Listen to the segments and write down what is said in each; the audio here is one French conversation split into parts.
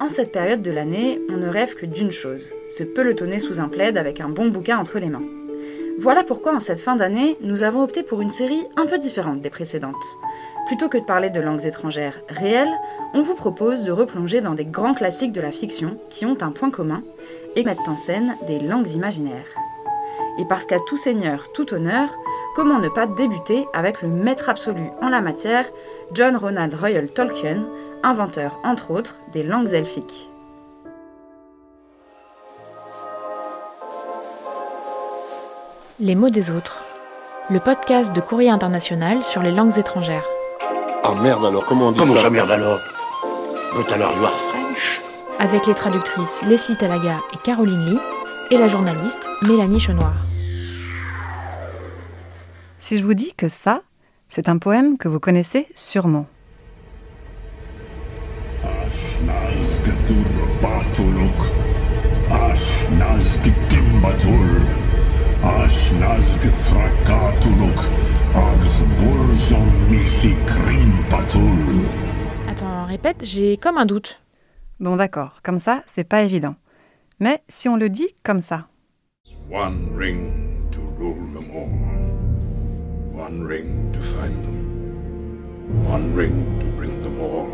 En cette période de l'année, on ne rêve que d'une chose, se pelotonner sous un plaid avec un bon bouquin entre les mains. Voilà pourquoi en cette fin d'année, nous avons opté pour une série un peu différente des précédentes. Plutôt que de parler de langues étrangères réelles, on vous propose de replonger dans des grands classiques de la fiction qui ont un point commun et mettent en scène des langues imaginaires. Et parce qu'à tout seigneur, tout honneur, comment ne pas débuter avec le maître absolu en la matière, John Ronald Royal Tolkien, inventeur entre autres des langues elfiques. Les mots des autres. Le podcast de Courrier International sur les langues étrangères. Ah merde alors, comment on dit Comment ça ça merde alors But alors you are French Avec les traductrices Leslie Talaga et Caroline Lee et la journaliste Mélanie Chenoir. Si je vous dis que ça, c'est un poème que vous connaissez sûrement. Agh Burzon Misi. Attends, répète, j'ai comme un doute. Bon d'accord, comme ça, c'est pas évident. Mais si on le dit comme ça, One ring to rule them all, one ring to find them, one ring to bring them all,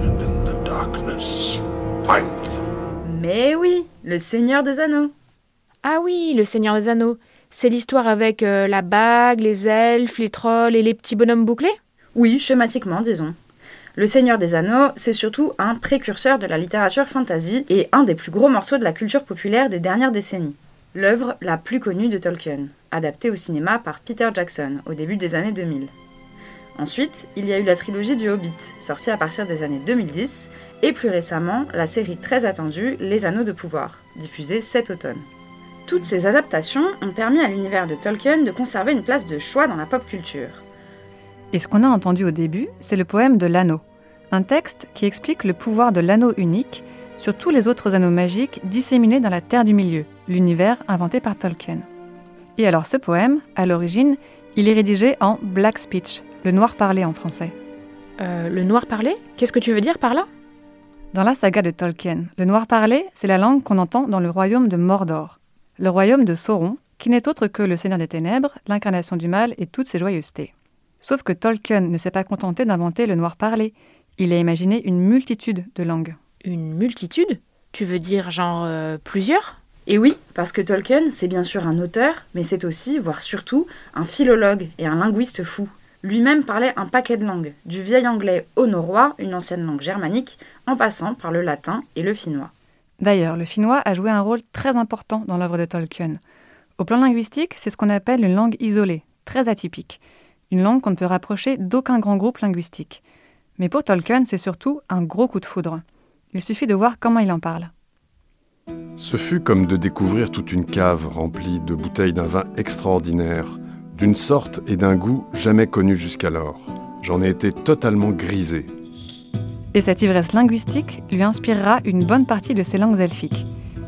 and in the darkness find them. Mais oui, le Seigneur des Anneaux. Ah oui, le Seigneur des Anneaux. C'est l'histoire avec euh, la bague, les elfes, les trolls et les petits bonhommes bouclés? Oui, schématiquement, disons. Le Seigneur des Anneaux, c'est surtout un précurseur de la littérature fantasy et un des plus gros morceaux de la culture populaire des dernières décennies. L'œuvre la plus connue de Tolkien, adaptée au cinéma par Peter Jackson au début des années 2000. Ensuite, il y a eu la trilogie du Hobbit, sortie à partir des années 2010, et plus récemment, la série très attendue Les Anneaux de Pouvoir, diffusée cet automne. Toutes ces adaptations ont permis à l'univers de Tolkien de conserver une place de choix dans la pop culture. et ce qu'on a entendu au début, c'est le poème de l'anneau. Un texte qui explique le pouvoir de l'anneau unique sur tous les autres anneaux magiques disséminés dans la Terre du Milieu, l'univers inventé par Tolkien. Et alors ce poème, à l'origine, il est rédigé en black speech, le noir parlé en français. Euh, Le noir parlé? Qu'est-ce que tu veux dire par là? Dans la saga de Tolkien, le noir parlé, c'est la langue qu'on entend dans le royaume de Mordor, le royaume de Sauron, qui n'est autre que le Seigneur des Ténèbres, l'incarnation du mal et toutes ses joyeusetés. Sauf que Tolkien ne s'est pas contenté d'inventer le noir parlé, il a imaginé une multitude de langues. Une multitude? Tu veux dire genre euh, plusieurs? Et oui, parce que Tolkien, c'est bien sûr un auteur, mais c'est aussi, voire surtout, un philologue et un linguiste fou. Lui-même parlait un paquet de langues, du vieil anglais au norrois, une ancienne langue germanique, en passant par le latin et le finnois. D'ailleurs, le finnois a joué un rôle très important dans l'œuvre de Tolkien. Au plan linguistique, c'est ce qu'on appelle une langue isolée, très atypique, une langue qu'on ne peut rapprocher d'aucun grand groupe linguistique. Mais pour Tolkien, c'est surtout un gros coup de foudre. Il suffit de voir comment il en parle. Ce fut comme de découvrir toute une cave remplie de bouteilles d'un vin extraordinaire, d'une sorte et d'un goût jamais connus jusqu'alors. J'en ai été totalement grisé. Et cette ivresse linguistique lui inspirera une bonne partie de ses langues elfiques.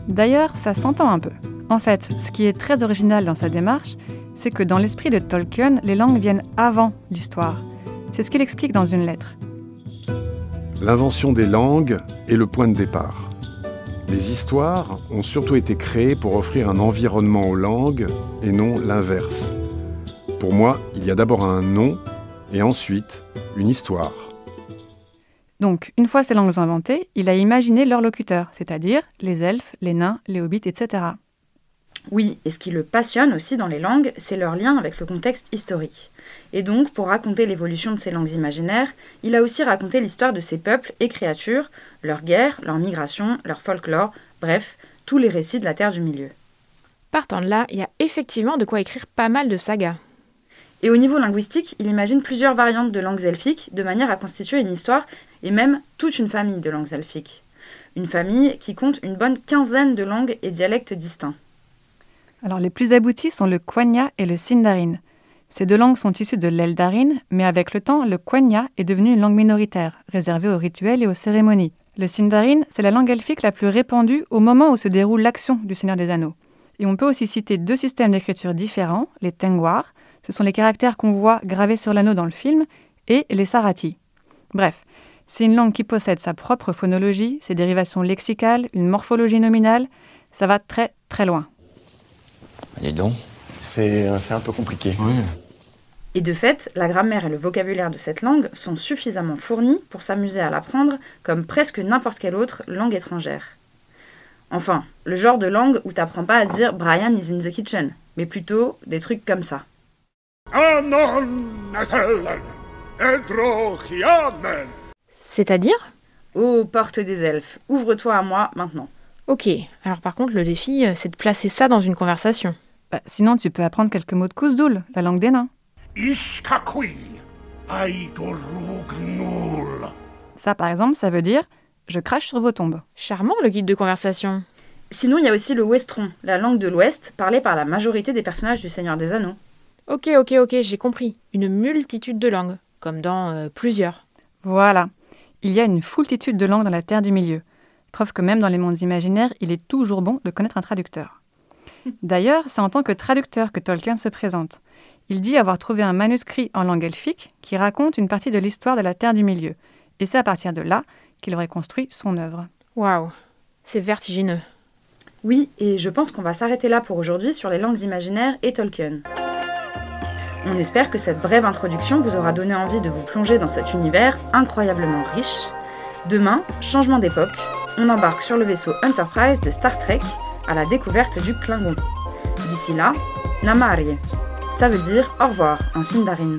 D'ailleurs, ça s'entend un peu. En fait, ce qui est très original dans sa démarche, c'est que dans l'esprit de Tolkien, les langues viennent avant l'histoire. C'est ce qu'il explique dans une lettre. L'invention des langues est le point de départ. Les histoires ont surtout été créées pour offrir un environnement aux langues et non l'inverse. Pour moi, il y a d'abord un nom et ensuite une histoire. Donc, une fois ces langues inventées, il a imaginé leurs locuteurs, c'est-à-dire les elfes, les nains, les hobbits, etc. Oui, et ce qui le passionne aussi dans les langues, c'est leur lien avec le contexte historique. Et donc, pour raconter l'évolution de ces langues imaginaires, il a aussi raconté l'histoire de ces peuples et créatures, leurs guerres, leurs migrations, leur folklore, bref, tous les récits de la Terre du Milieu. Partant de là, il y a effectivement de quoi écrire pas mal de sagas. Et au niveau linguistique, il imagine plusieurs variantes de langues elfiques de manière à constituer une histoire et même toute une famille de langues elfiques. Une famille qui compte une bonne quinzaine de langues et dialectes distincts. Alors, les plus aboutis sont le Quenya et le Sindarin. Ces deux langues sont issues de l'Eldarin, mais avec le temps, le Quenya est devenu une langue minoritaire, réservée aux rituels et aux cérémonies. Le Sindarin, c'est la langue elfique la plus répandue au moment où se déroule l'action du Seigneur des Anneaux. Et on peut aussi citer deux systèmes d'écriture différents, les Tengwar, ce sont les caractères qu'on voit gravés sur l'anneau dans le film, et les Sarati. Bref, C'est une langue qui possède sa propre phonologie, ses dérivations lexicales, une morphologie nominale. Ça va très très loin. Allez donc. C'est c'est un peu compliqué. Oui. Et de fait, la grammaire et le vocabulaire de cette langue sont suffisamment fournis pour s'amuser à l'apprendre comme presque n'importe quelle autre langue étrangère. Enfin, le genre de langue où t'apprends pas à dire Brian is in the kitchen, mais plutôt des trucs comme ça. C'est-à-dire Oh, porte des elfes, ouvre-toi à moi maintenant. Ok, alors par contre, le défi, euh, c'est de placer ça dans une conversation. Bah, sinon, tu peux apprendre quelques mots de Kousdoul, la langue des nains. Ça, par exemple, ça veut dire je crache sur vos tombes. Charmant le guide de conversation. Sinon, il y a aussi le westron, la langue de l'Ouest, parlée par la majorité des personnages du Seigneur des Anneaux. Ok, ok, ok, j'ai compris. Une multitude de langues, comme dans euh, plusieurs. Voilà. Il y a une foultitude de langues dans la Terre du Milieu. Preuve que même dans les mondes imaginaires, il est toujours bon de connaître un traducteur. D'ailleurs, c'est en tant que traducteur que Tolkien se présente. Il dit avoir trouvé un manuscrit en langue elfique qui raconte une partie de l'histoire de la Terre du Milieu. Et c'est à partir de là qu'il aurait construit son œuvre. Waouh, c'est vertigineux. Oui, et je pense qu'on va s'arrêter là pour aujourd'hui sur les langues imaginaires et Tolkien. On espère que cette brève introduction vous aura donné envie de vous plonger dans cet univers incroyablement riche. Demain, changement d'époque, on embarque sur le vaisseau Enterprise de Star Trek à la découverte du Klingon. D'ici là, Namarie. Ça veut dire au revoir en Sindarin.